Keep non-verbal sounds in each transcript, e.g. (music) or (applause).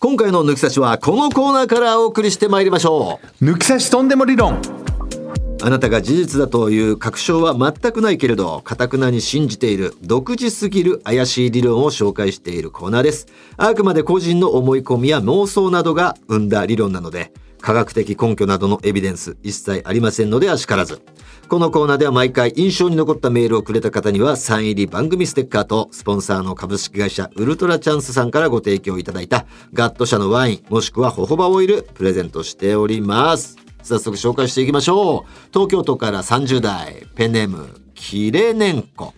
今回の抜き差しはこのコーナーからお送りしてまいりましょう抜き差しとんでも理論あなたが事実だという確証は全くないけれど、かたくなに信じている独自すぎる怪しい理論を紹介しているコーナーです。あくまで個人の思い込みや妄想などが生んだ理論なので、科学的根拠などのエビデンス一切ありませんのであしからず。このコーナーでは毎回印象に残ったメールをくれた方にはサイン入り番組ステッカーとスポンサーの株式会社ウルトラチャンスさんからご提供いただいたガット社のワインもしくはホホバオイルプレゼントしております。早速紹介していきましょう。東京都から30代、ペネーム、キレネンコ。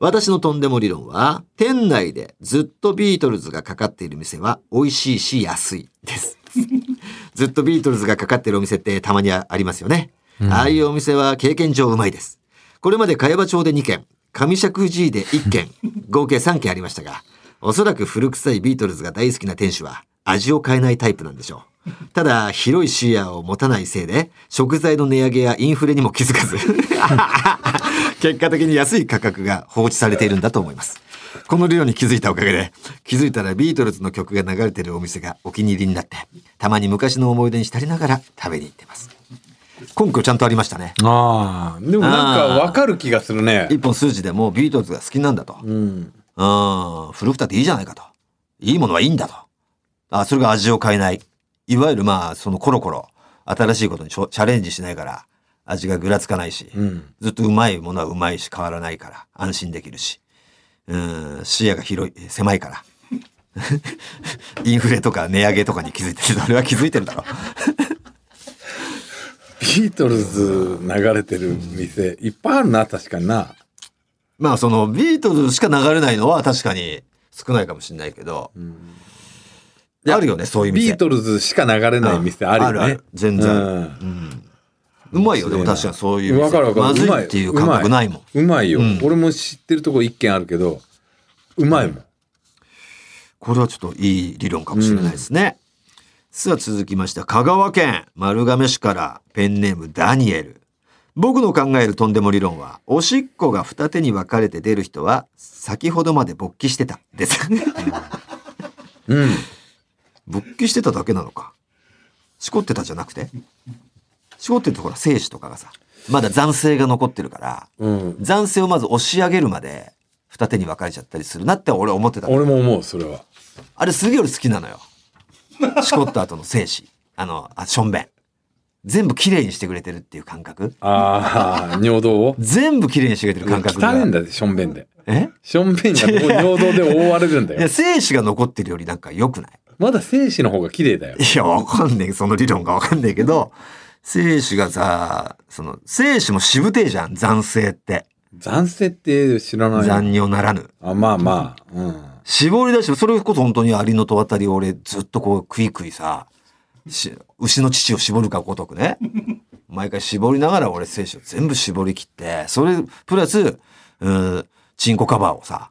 私のとんでも理論は、店内でずっとビートルズがかかっている店は美味しいし安いです。ずっとビートルズがかかっているお店ってたまにありますよね。ああいうお店は経験上うまいです。これまで茅場町で2軒、上石寺で1軒、(laughs) 合計3軒ありましたが、おそらく古臭いビートルズが大好きな店主は味を変えないタイプなんでしょう。ただ、広い視野を持たないせいで、食材の値上げやインフレにも気づかず、(laughs) 結果的に安い価格が放置されているんだと思います。この理論に気づいたおかげで、気づいたらビートルズの曲が流れているお店がお気に入りになって、たまに昔の思い出に浸りながら食べに行ってます。根拠ちゃんとありましたね。ああでもなんかわかる気がするね一本数字でもうビートルズが好きなんだと。うんうん、古くたっていいじゃないかと。いいものはいいんだと。あ、それが味を変えない。いわゆるまあ、そのコロコロ、新しいことにチャレンジしないから、味がぐらつかないし、うんずっとうまいものはうまいし変わらないから、安心できるし、うん、視野が広い、狭いから。(laughs) インフレとか値上げとかに気づいてる。それは気づいてるだろ。(laughs) ビートルズ流れてる店いっぱいあるな確かになまあそのビートルズしか流れないのは確かに少ないかもしれないけど、あるよね、そういう店。ビートルズしか流れない店あるよねあるある全然うんうまいよ、でも確かにそういうかるわかるまずいっていう感覚ないもん。うまいよ、うん俺も知ってるとこ一軒あるけどうまいもん、これはちょっといい理論かもしれないですね。さあ続きまして、香川県丸亀市からペンネームダニエル。僕の考えるとんでも理論は、おしっこが二手に分かれて出る人は、先ほどまで勃起してた。です。(laughs) うん、勃起してただけなのか。しこってたじゃなくて。しこってるとほら、精子とかがさ、まだ残性が残ってるから、うん、残性をまず押し上げるまで、二手に分かれちゃったりするなって俺思ってたの俺も思うそれはあれすげえ俺好きなのよ。しこった後の精子。あの、あ、しょんべん。全部きれいにしてくれてるっていう感覚ああ尿道を？全部きれいにしてくれてる感覚が。汚いんだしょんべんでえ？しょんべんが尿道で覆われるんだいや、よ精子が残ってるよりなんか良くない？まだ精子の方が綺麗だよいや、わかんねえ。その理論がわかんねえけど、精子がさ、その、精子もしぶてえじゃん、残性って。残性って知らない残尿ならぬ。あまあまあうん絞り出して、それこそ本当にアリの戸渡りを俺ずっとこうクイクイさ、し牛の乳を絞るかごとくね。毎回絞りながら俺精子を全部絞り切って、それ、プラス、うん、チンコカバーをさ、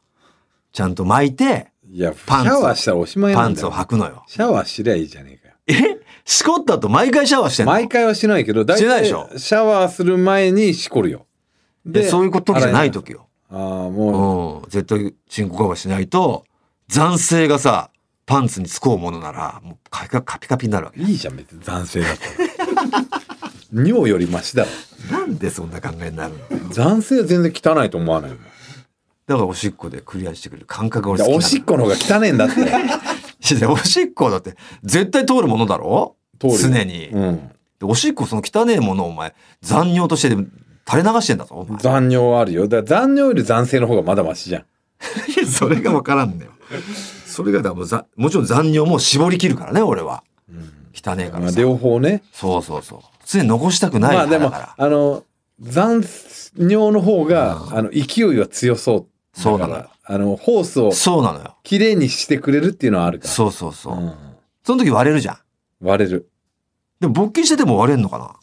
ちゃんと巻いて、いやシパンツャワーしたらおしまいなんだよパンツを履くのよ。シャワーしりゃいいじゃねえかよえ？しこった後毎回シャワーしてんの？毎回はしないけど大しないでしょ？シャワーする前にしこるよ。でそういうことじゃない時よ。ああもう。ん。絶対チンコカバーしないと、残性がさ、パンツにつこうものなら、もうカピカカピカピになるわけう。いいじゃん別に男性だったら。(laughs) 尿よりマシだろ。なんでそんな考えになるの？男性は全然汚いと思わないもんだからおしっこでクリアしてくれる。感覚がおしっこの方が汚ねえんだって (laughs) おしっこだって絶対通るものだろ？通る常に、うん。でおしっこその汚ねえものをお前残尿として垂れ流してんだぞ残尿はあるよ。だから残尿より残性の方がまだマシじゃん。(laughs) それが分からんだよ。それがだからもうざもちろん残尿も絞り切るからね俺は、汚ねえかまあらさ両方ね。そうそうそう。常に残したくないまあでもあの残尿の方があの勢いは強そうそうなのよ。あのホースをそうなのよ。きれいにしてくれるっていうのはあるから。そうそうそう、うん。その時割れるじゃん。割れる。でも勃起してても割れんのかな？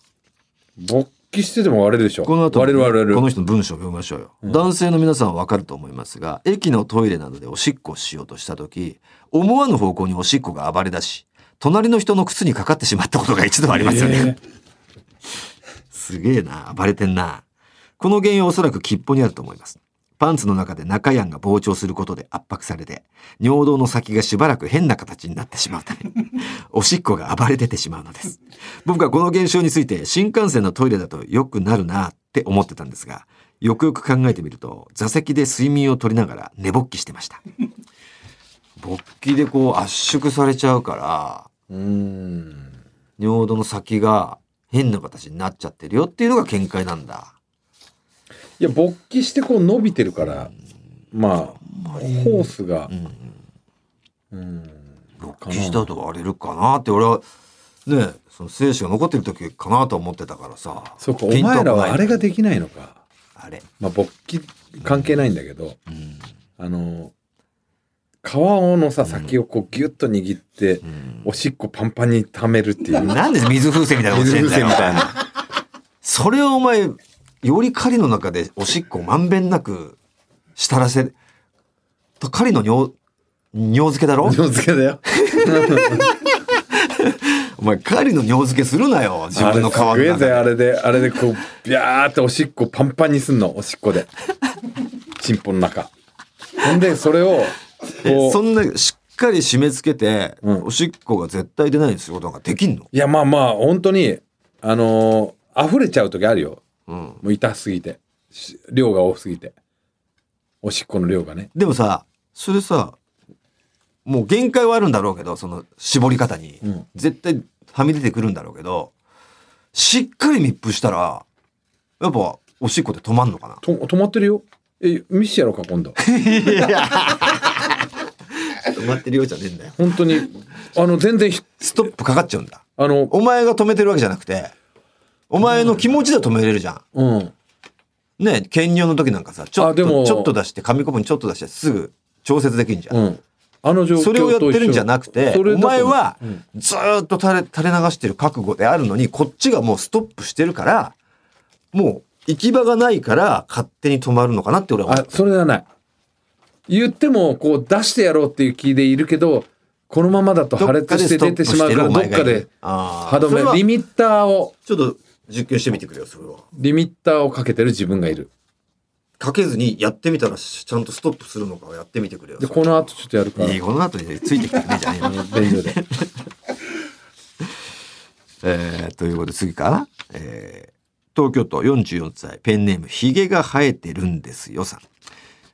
勃起してても割れるでしょ。この後割れる割れる。この人の文章を読みましょうよ、男性の皆さんはわかると思いますが駅のトイレなどでおしっこをしようとした時思わぬ方向におしっこが暴れ出し隣の人の靴にかかってしまったことが一度ありますよね、すげえな。暴れてんな。この原因はおそらく吉報にあると思いますパンツの中で中やんが膨張することで圧迫されて尿道の先がしばらく変な形になってしまうため (laughs) おしっこが暴れ出てしまうのです。僕はこの現象について新幹線のトイレだと良くなるなって思ってたんですがよくよく考えてみると座席で睡眠をとりながら寝ぼっきしてました。勃起でこう圧縮されちゃうからうん。尿道の先が変な形になっちゃってるよっていうのが見解なんだいや勃起してこう伸びてるからまあホースがうん。うん。勃起したと割れるかなって俺はねその精子が残ってる時かなと思ってたからさ。そうかお前らはあれができないのか。あれ、まあ勃起関係ないんだけどうん。あの皮のさ先をこうギュッと握ってうん。おしっこパンパンに溜めるっていう。なんで水風船みたいなことしてんだよ水風船みたいな。それをお前より狩りの中でおしっこをまんべんなくしたらせと狩りの尿尿漬けだろ？尿漬けだよ。(laughs) お前狩りの尿漬けするなよ自分の皮の中で。れで。あれでこうビャーっておしっこパンパンにすんのおしっこで。チンポの中。ほんでそれをそんなしっかり締め付けて、うん。おしっこが絶対出ないようにすることができんの、いやまあまあ本当にあのー溢れちゃう時あるよ。うん、もう痛すぎて。し量が多すぎて。おしっこの量がね。でもさそれさもう限界はあるんだろうけどその絞り方に、うん。絶対はみ出てくるんだろうけどしっかり密封したらやっぱおしっこって止まんのかな？と止まってるよ。え見してやろうか今度。(laughs) 止まってるようじゃねえんだよ。本当に。あの全然ひストップかかっちゃうんだ。あのお前が止めてるわけじゃなくてお前の気持ちで止めれるじゃん。うん。ね検尿の時なんかさちょっとちょっと出して紙コップにちょっと出してすぐ調節できんじゃん、うん。あの状況とそれをやってるんじゃなくておそれだと前はうん。ずーっと垂れ垂れ流してる覚悟であるのにこっちがもうストップしてるからもう行き場がないから勝手に止まるのかなって俺は思あうそれはない。言ってもこう出してやろうっていう気でいるけどこのままだと破裂して出てしまうからどっかで歯歯止めリミッターを。ちょっと実験してみてくれよそれは。リミッターをかけてる自分がいる。かけずにやってみたらちゃんとストップするのかをやってみてくれよでこの後ちょっとやるから。いいこの後についてきてくれじゃねえの便所で。(laughs) えーということで次かな、えー東京都44歳。ペンネームひげが生えてるんですよさん、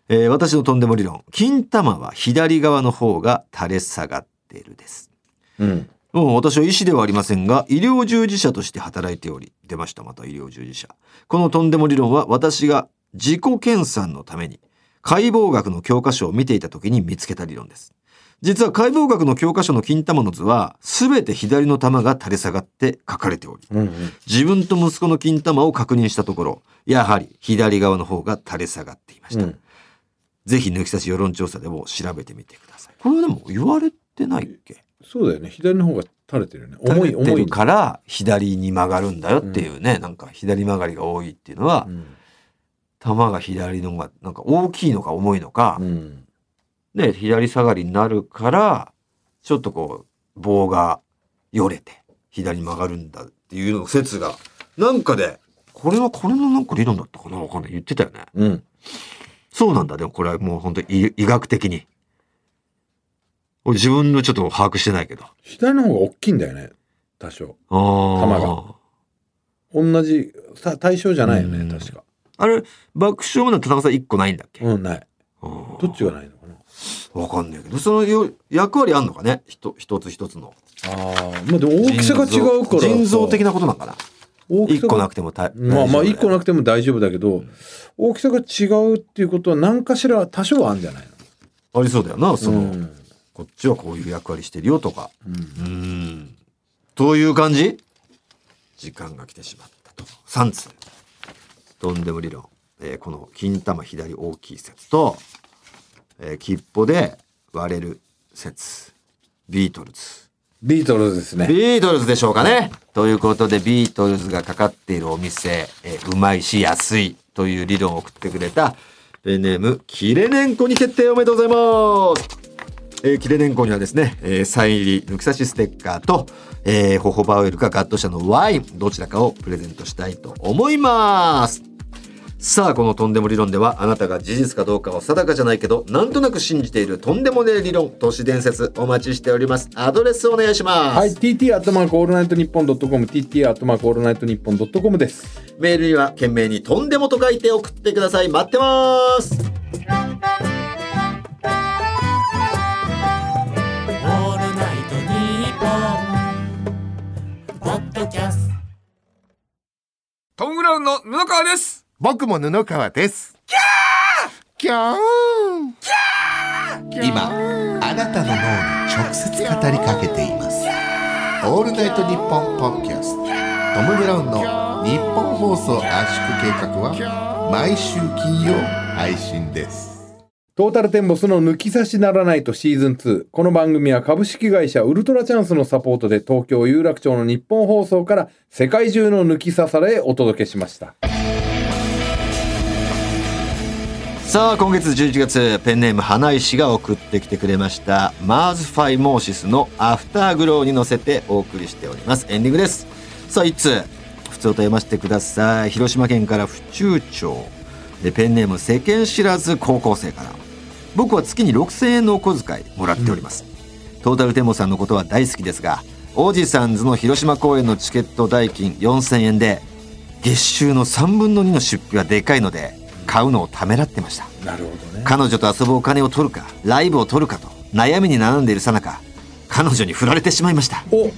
えー私のとんでも理論。金玉は左側の方が垂れ下がっているです。うんもう私は医師ではありませんが医療従事者として働いており出ましたまた医療従事者。このとんでも理論は私が自己研鑽のために解剖学の教科書を見ていた時に見つけた理論です。実は解剖学の教科書の金玉の図は全て左の玉が垂れ下がって書かれておりうんうん。自分と息子の金玉を確認したところやはり左側の方が垂れ下がっていました、うん。ぜひ抜き差し世論調査でも調べてみてください。これでも言われてないっけ？そうだよね。左の方が垂れてるよね。重重い重い。から左に曲がるんだよっていうね、なんか左曲がりが多いっていうのは、うん。球が左の方がなんか大きいのか重いのか、うん。で左下がりになるからちょっとこう棒がよれて左に曲がるんだっていうの説がなんかでこれはこれのなんか理論だったかな？わかんない。言ってたよね。うん。そうなんだ。でもこれはもう本当に医医学的に俺自分のちょっと把握してないけど。左の方が大きいんだよね。多少。あー。玉が。同じさ対象じゃないようん。ね確か。あれ爆笑の田中さん1個ないんだっけ、うんない。どっちがないのかな？わかんないけど。そのよ役割あんのかね？ひと一つ一つの。ああまあでも大きさが違うから。さ腎臓的なことなんかな？大きさが一個なくてもたまあまあ一個なくくても大丈夫だけど、大きさが違うっていうことは何かしら多少はあるんじゃないありそうだよなその、の。うんこっちはこういう役割してるよとか。うん。うんという感じ？時間が来てしまったと。3通。とんでも理論、えーこの金玉左大きい説と、えー、吉歩で割れる説。ビートルズ。ビートルズですね。ビートルズでしょうかね。ということで、ビートルズがかかっているお店、えーうまいし安いという理論を送ってくれた、ペンネーム、キレネンコに決定おめでとうございます。えーキレネンコにはですね、えーサイン入り抜き差しステッカーと、えーホホバオイルかガット社のワイン、どちらかをプレゼントしたいと思います。さあこのとんでも理論ではあなたが事実かどうかは定かじゃないけどなんとなく信じているとんでもねえ理論都市伝説お待ちしております。アドレスお願いします。はい TT アットマークオールナイトニッポンドットコム TT アットマークオールナイトニッポンドットコムです。メールには件名にとんでもと書いて送ってください。待ってますドキャストトム・ブラウンの布川です。僕も布川です。キャー！今あなたの脳に直接語りかけています。オールナイトニッポンポッドキャスト。トム・ブラウンの日本放送圧縮計画は毎週金曜配信ですトータルテンボスの抜き差しならないとシーズン2。この番組は株式会社ウルトラチャンスのサポートで東京有楽町の日本放送から世界中の抜き差されお届けしました。さあ今月11月ペンネーム花石が送ってきてくれました。マーズ・ファイモーシスのアフターグローに乗せてお送りしております。エンディングです。さあ一通。普通と読ませてください。広島県から府中町。ペンネーム世間知らず高校生から。僕は月に6000円のお小遣いもらっております、トータルテンボさんのことは大好きですがおじさんズの広島公演のチケット代金4000円で月収の3分の2の出費はでかいので買うのをためらってました。なるほどね。彼女と遊ぶお金を取るかライブを取るかと悩みに悩んでいるさなか彼女に振られてしまいました。お。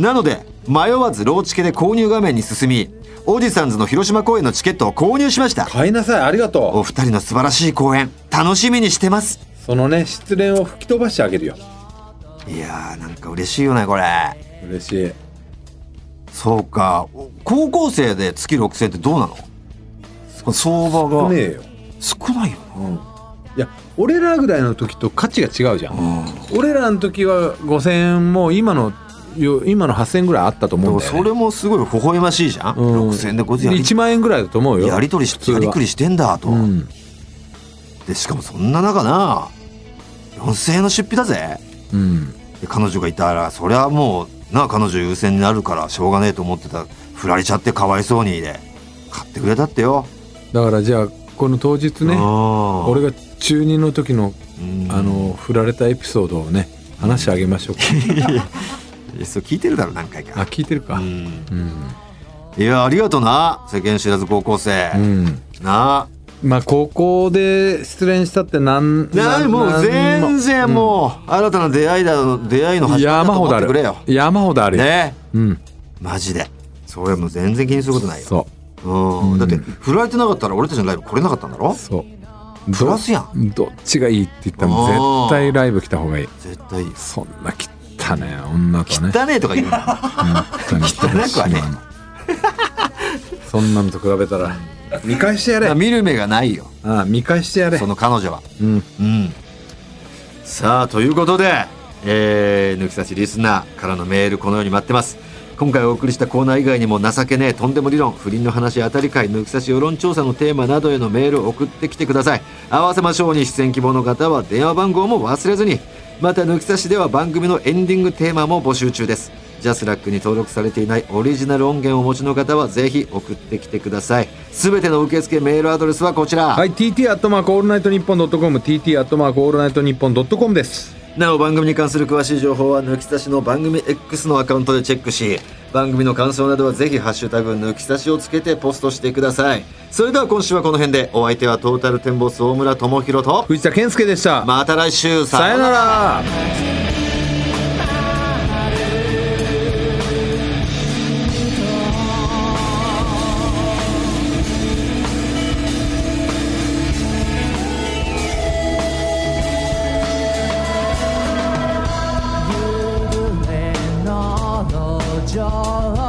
なので迷わずローチケで購入画面に進みおじさんズの広島公演のチケットを購入しました買いなさい。ありがとお二人の素晴らしい公演楽しみにしてますう。そのね、失恋を吹き飛ばしてあげるよ。いやーなんか嬉しいよねこれ嬉しい。そうか高校生で月6000ってどうなの？相場がねえよ。少ないようん。いや、俺らぐらいの時と価値が違うじゃん。な、俺らの時は5000円も今の、よ今の8000円ぐらいあったと思うんだよ、ね。それもすごい微笑ましいじゃん、うん6000で5000やり1万円ぐらいだと思うよ。やり取りしやりくりしてんだと、うん。でしかもそんな中な4000円の出費だぜうん。で彼女がいたらそりゃもうな彼女優先になるからしょうがねえと思ってた振られちゃってかわいそうにで買ってくれたってよだからじゃあ、この当日ね、俺俺が中2の時の、あの、振られたエピソードをね、話してあげましょうか。(laughs) そう聞いてるだろ何回あ、か聞いてるか。うんうん。いやありがとな世間知らず高校生、うん。なまあ、高校で失恋したってなん、なもう全然もう、新たな出会いだの出会いのうん始まりだと山ほどある思ってくれよ。山ほどあるよ。ねうん。マジでそれはもう全然気にすることないよそうん、うんだって振られてなかったら俺たちのライブ来れなかったんだろ？う。そう。プラスやんどっちがいいって言ったら絶対ライブ来た方がいい。絶対いいそんな汚ね女とね。汚ねえとか言うな本当に。汚くはねそんなのと比べたら。見返してやれ。あ見る目がないよ。あ見返してやれ。そ。の彼女は。うん。うん。さあということで、えー、抜き差しリスナーからのメールこのように待ってます。今回お送りしたコーナー以外にも情けねえとんでも理論不倫の話当たり会抜き差し世論調査のテーマなどへのメールを送ってきてください。合わせましょうに出演希望の方は電話番号も忘れずにまた抜き差しでは番組のエンディングテーマも募集中です。ジャスラックに登録されていないオリジナル音源をお持ちの方はぜひ送ってきてください。すべての受付メールアドレスはこちら、はい、TT アットマークオールナイトニッポンドットコム、TT アットマークオールナイトニッポンドットコムです。なお番組に関する詳しい情報は抜き差しの番組 X のアカウントでチェックし番組の感想などはぜひ「ハッシュタグ抜き差し」をつけてポストしてください。それでは今週はこの辺でお相手はトータルテンボス大村朋宏と藤田憲右でした。また来週さよなら all